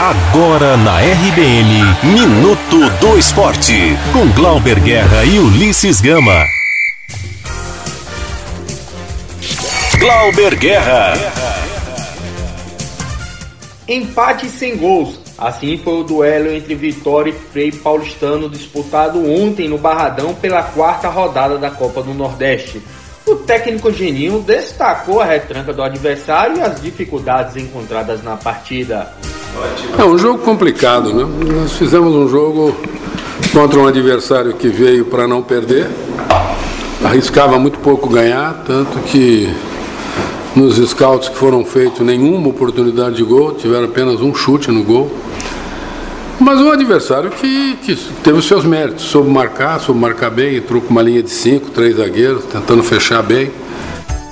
Agora na RBN, Minuto do Esporte, com Glauber Guerra e Ulisses Gama. Glauber Guerra. Empate sem gols. Assim foi o duelo entre Vitória e Frei Paulistano disputado ontem no Barradão pela quarta rodada da Copa do Nordeste. O técnico Geninho destacou a retranca do adversário e as dificuldades encontradas na partida. É um jogo complicado, né? Nós fizemos um jogo contra um adversário que veio para não perder, arriscava muito pouco ganhar, tanto que nos scouts que foram feitos nenhuma oportunidade de gol, tiveram apenas um chute no gol. Mas um adversário que, que teve os seus méritos, soube marcar, soube marcar bem, entrou com uma linha de cinco, três zagueiros, tentando fechar bem.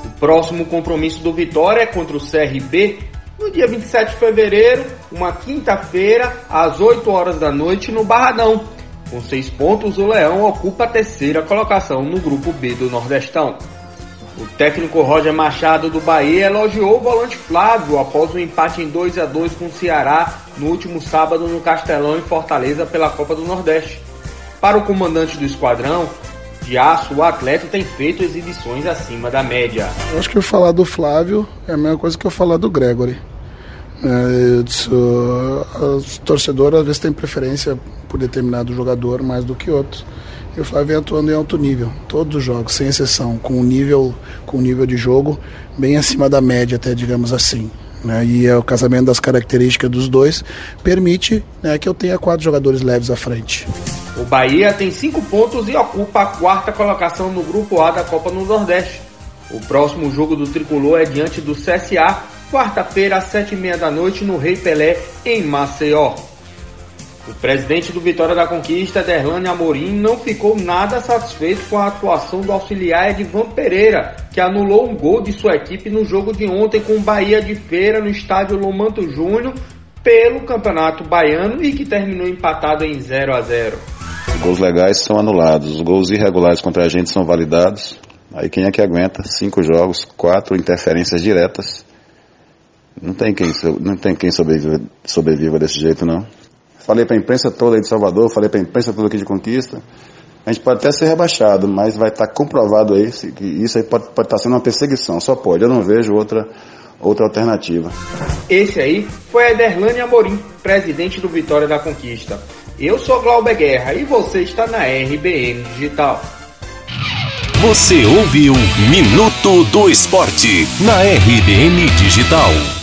O próximo compromisso do Vitória é contra o CRB no dia 27 de fevereiro, uma quinta-feira, às 8 horas da noite, no Barradão. Com seis pontos, o Leão ocupa a terceira colocação no grupo B do Nordestão. O técnico Roger Machado do Bahia elogiou o volante Flávio após o um empate em 2 a 2 com o Ceará no último sábado no Castelão em Fortaleza pela Copa do Nordeste. Para o comandante do esquadrão, de aço, o atleta tem feito exibições acima da média. Eu acho que falar do Flávio é a mesma coisa que eu falar do Gregory. É, disse, os torcedores às vezes têm preferência por determinado jogador mais do que outros. E o Flávio vem atuando em alto nível, todos os jogos, sem exceção, com um nível, com um nível de jogo bem acima da média, até digamos assim. Né? E é o casamento das características dos dois permite né, que eu tenha quatro jogadores leves à frente. O Bahia tem cinco pontos e ocupa a quarta colocação no grupo A da Copa no Nordeste. O próximo jogo do tricolor é diante do CSA, quarta-feira às sete e meia da noite no Rei Pelé, em Maceió. O presidente do Vitória da Conquista, Derlane Amorim, não ficou nada satisfeito com a atuação do auxiliar Edvan Pereira, que anulou um gol de sua equipe no jogo de ontem com o Bahia de Feira no estádio Lomanto Júnior pelo Campeonato Baiano e que terminou empatado em 0 a 0. Gols legais são anulados, os gols irregulares contra a gente são validados. Aí quem é que aguenta? Cinco jogos, quatro interferências diretas. Não tem quem, não tem quem sobreviva, sobreviva desse jeito, não. Falei para a imprensa toda aí de Salvador, falei para a imprensa toda aqui de Conquista. A gente pode até ser rebaixado, mas vai estar tá comprovado aí que isso aí pode, pode estar tá sendo uma perseguição. Só pode. Eu não vejo outra, outra alternativa. Esse aí foi Ederlane Amorim, presidente do Vitória da Conquista. Eu sou Glauber Guerra e você está na RBN Digital. Você ouviu Minuto do Esporte na RBN Digital.